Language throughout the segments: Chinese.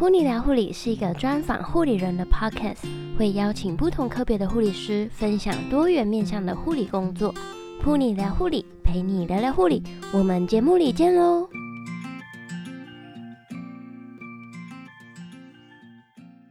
噗妮聊护理是一个专访护理人的 podcast，会邀请不同科别的护理师分享多元面向的护理工作。噗妮聊护理，陪你聊聊护理，我们节目里见喽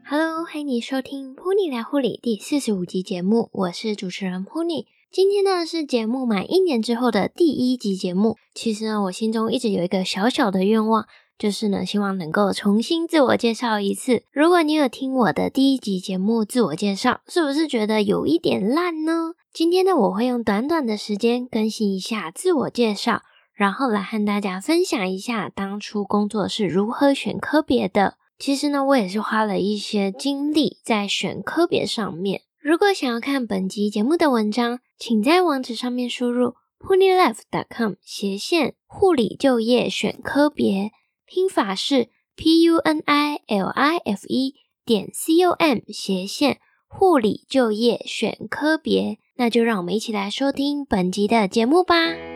！Hello，欢迎你收听噗妮聊护理第四十五集节目，我是主持人噗妮。今天呢是节目满一年之后的第一集节目。其实呢，我心中一直有一个小小的愿望。就是呢，希望能够重新自我介绍一次。如果你有听我的第一集节目自我介绍，是不是觉得有一点烂呢？今天呢，我会用短短的时间更新一下自我介绍，然后来和大家分享一下当初工作是如何选科别的。其实呢，我也是花了一些精力在选科别上面。如果想要看本集节目的文章，请在网址上面输入 punilife.com 斜线护理就业选科别。拼法是 p u n i l i f e 点 c o m 斜线护理就业选科别，那就让我们一起来收听本集的节目吧。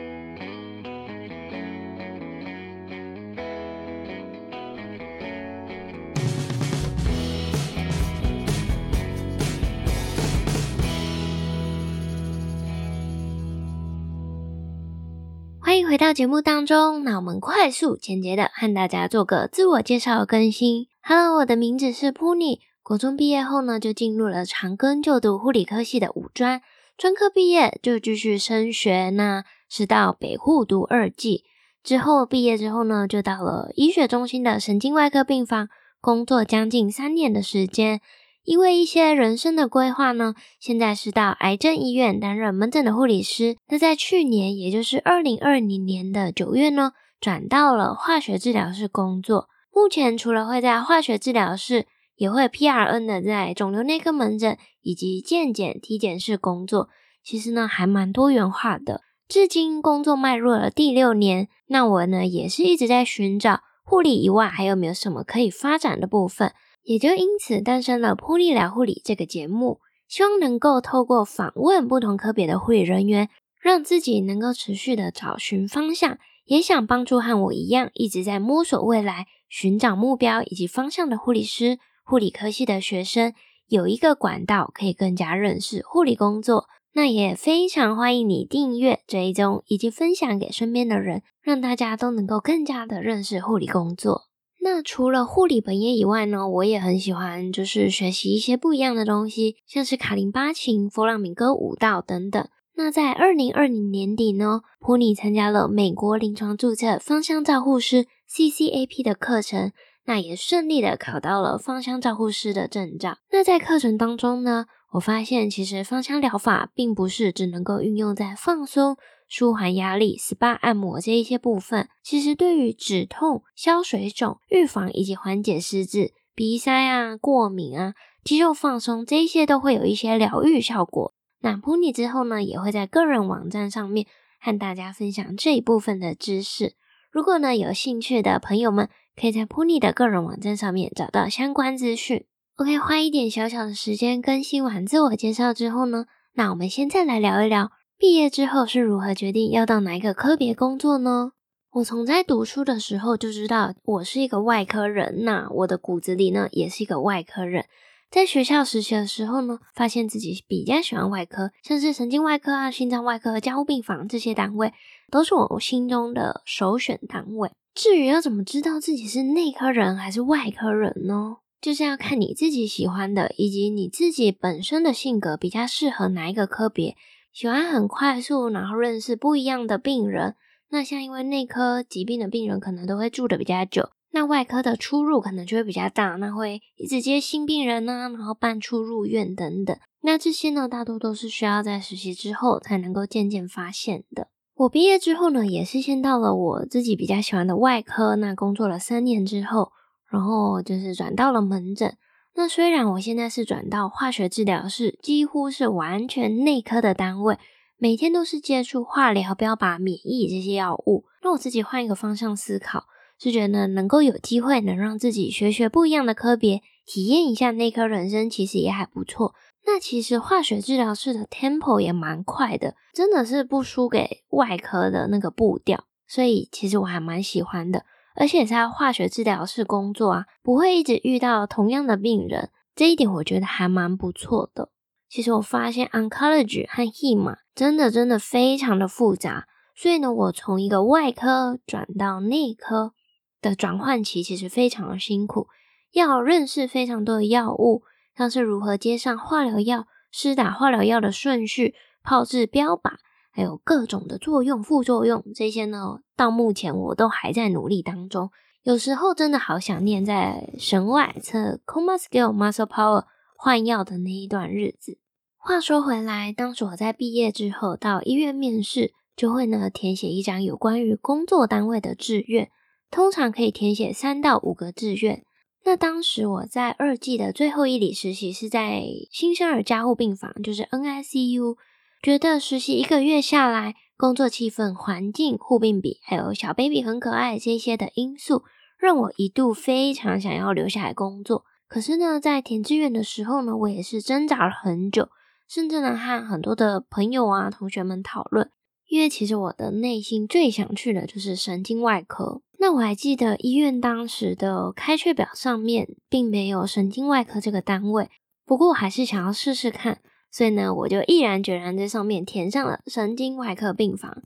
欢迎回到节目当中，那我们快速简洁的和大家做个自我介绍更新。Hello，我的名字是 Puni。国中毕业后呢，就进入了长庚就读护理科系的五专，专科毕业就继续升学，那是到北护读二技。之后毕业之后呢，就到了医学中心的神经外科病房工作将近三年的时间。因为一些人生的规划呢，现在是到癌症医院担任门诊的护理师。那在去年，也就是二零二零年的九月呢，转到了化学治疗室工作。目前除了会在化学治疗室，也会 PRN 的在肿瘤内科门诊以及健检体检室工作。其实呢，还蛮多元化的。至今工作迈入了第六年，那我呢，也是一直在寻找护理以外还有没有什么可以发展的部分。也就因此诞生了《噗妮聊护理》这个节目，希望能够透过访问不同科别的护理人员，让自己能够持续的找寻方向，也想帮助和我一样一直在摸索未来、寻找目标以及方向的护理师、护理科系的学生，有一个管道可以更加认识护理工作。那也非常欢迎你订阅、追踪以及分享给身边的人，让大家都能够更加的认识护理工作。那除了护理本业以外呢，我也很喜欢，就是学习一些不一样的东西，像是卡林巴琴、佛朗明哥舞蹈等等。那在二零二零年底呢，噗妮参加了美国临床注册芳香照护师 CCAP 的课程，那也顺利的考到了芳香照护师的证照。那在课程当中呢，我发现其实芳香疗法并不是只能够运用在放松。舒缓压力、SPA 按摩这一些部分，其实对于止痛、消水肿、预防以及缓解湿滞、鼻塞啊、过敏啊、肌肉放松这一些都会有一些疗愈效果。那 Pony 之后呢，也会在个人网站上面和大家分享这一部分的知识。如果呢有兴趣的朋友们，可以在 Pony 的个人网站上面找到相关资讯。OK，花一点小小的时间更新完自我介绍之后呢，那我们现在来聊一聊。毕业之后是如何决定要到哪一个科别工作呢？我从在读书的时候就知道我是一个外科人，那我的骨子里呢也是一个外科人。在学校实习的时候呢，发现自己比较喜欢外科，像是神经外科啊、心脏外科、加护病房这些单位，都是我心中的首选单位。至于要怎么知道自己是内科人还是外科人呢？就是要看你自己喜欢的，以及你自己本身的性格比较适合哪一个科别。喜欢很快速，然后认识不一样的病人。那像因为内科疾病的病人可能都会住得比较久，那外科的出入可能就会比较大，那会一直接新病人呢，然后办出入院等等。那这些呢，大多都是需要在实习之后才能够渐渐发现的。我毕业之后呢，也是先到了我自己比较喜欢的外科，那工作了三年之后，然后就是转到了门诊。那虽然我现在是转到化学治疗室，几乎是完全内科的单位，每天都是接触化疗、标靶、免疫这些药物。那我自己换一个方向思考，是觉得能够有机会能让自己学学不一样的科别，体验一下内科人生，其实也还不错。那其实化学治疗室的 tempo 也蛮快的，真的是不输给外科的那个步调，所以其实我还蛮喜欢的。而且在化学治疗室工作啊，不会一直遇到同样的病人，这一点我觉得还蛮不错的。其实我发现 oncology 和 hem 真的真的非常的复杂，所以呢，我从一个外科转到内科的转换期其实非常的辛苦，要认识非常多的药物，像是如何接上化疗药、施打化疗药的顺序、炮制标靶。还有各种的作用、副作用，这些呢，到目前我都还在努力当中。有时候真的好想念在神外测 Coma Scale Muscle Power 换药的那一段日子。话说回来，当时我在毕业之后到医院面试，就会呢填写一张有关于工作单位的志愿，通常可以填写三到五个志愿。那当时我在二季的最后一里实习是在新生儿加护病房，就是 NICU。觉得实习一个月下来，工作气氛、环境、护病比，还有小 baby 很可爱这些的因素，让我一度非常想要留下来工作。可是呢，在填志愿的时候呢，我也是挣扎了很久，甚至呢和很多的朋友啊、同学们讨论，因为其实我的内心最想去的就是神经外科。那我还记得医院当时的开缺表上面并没有神经外科这个单位，不过我还是想要试试看。所以呢，我就毅然决然在上面填上了神经外科病房。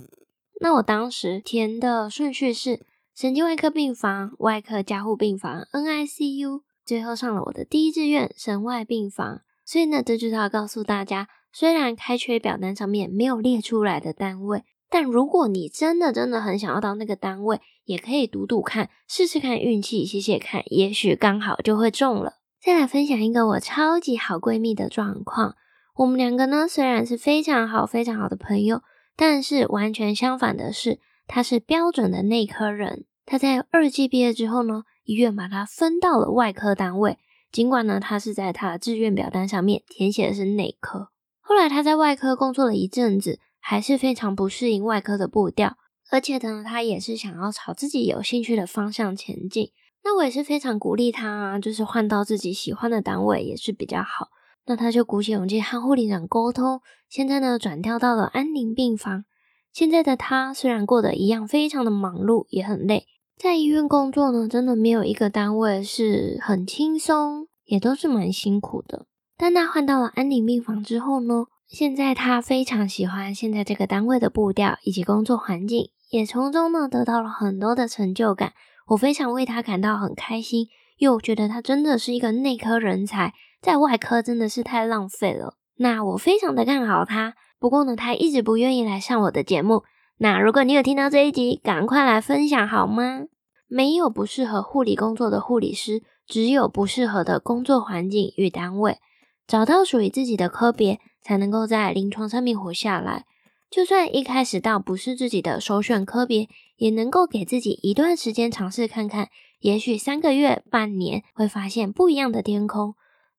那我当时填的顺序是神经外科病房、外科加护病房、NICU，最后上了我的第一志愿神外病房。所以呢，这就是要告诉大家，虽然开缺表单上面没有列出来的单位，但如果你真的真的很想要到那个单位，也可以赌赌看，试试看运气，写写看，也许刚好就会中了。再来分享一个我超级好闺蜜的状况。我们两个呢，虽然是非常好、非常好的朋友，但是完全相反的是，他是标准的内科人。他在二季毕业之后呢，医院把他分到了外科单位。尽管呢，他是在他的志愿表单上面填写的是内科。后来他在外科工作了一阵子，还是非常不适应外科的步调，而且呢，他也是想要朝自己有兴趣的方向前进。那我也是非常鼓励他啊，就是换到自己喜欢的单位也是比较好。那他就鼓起勇气和护理长沟通，现在呢转调到了安宁病房。现在的他虽然过得一样非常的忙碌，也很累，在医院工作呢，真的没有一个单位是很轻松，也都是蛮辛苦的。但他换到了安宁病房之后呢，现在他非常喜欢现在这个单位的步调以及工作环境，也从中呢得到了很多的成就感。我非常为他感到很开心，因为我觉得他真的是一个内科人才。在外科真的是太浪费了。那我非常的看好他，不过呢，他一直不愿意来上我的节目。那如果你有听到这一集，赶快来分享好吗？没有不适合护理工作的护理师，只有不适合的工作环境与单位。找到属于自己的科别，才能够在临床上面活下来。就算一开始到不是自己的首选科别，也能够给自己一段时间尝试看看，也许三个月、半年会发现不一样的天空。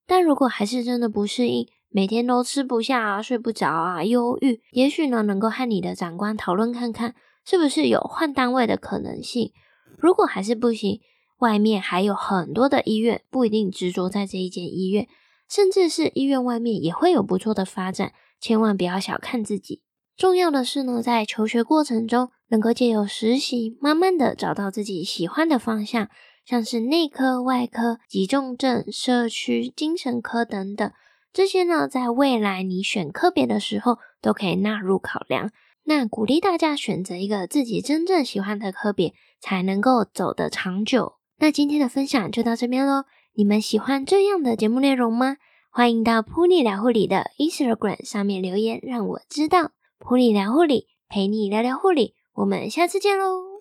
但如果还是真的不适应，每天都吃不下啊、睡不着啊、忧郁，也许呢能够和你的长官讨论看看，是不是有换单位的可能性。如果还是不行，外面还有很多的医院，不一定执着在这一间医院，甚至是医院外面也会有不错的发展。千万不要小看自己。重要的是呢，在求学过程中，能够借由实习，慢慢的找到自己喜欢的方向。像是内科、外科、急重症、社区、精神科等等，这些呢，在未来你选科别的时候都可以纳入考量。那鼓励大家选择一个自己真正喜欢的科别，才能够走得长久。那今天的分享就到这边喽。你们喜欢这样的节目内容吗？欢迎到噗妮聊护理的 Instagram 上面留言，让我知道。噗妮聊护理，陪你聊聊护理，我们下次见喽。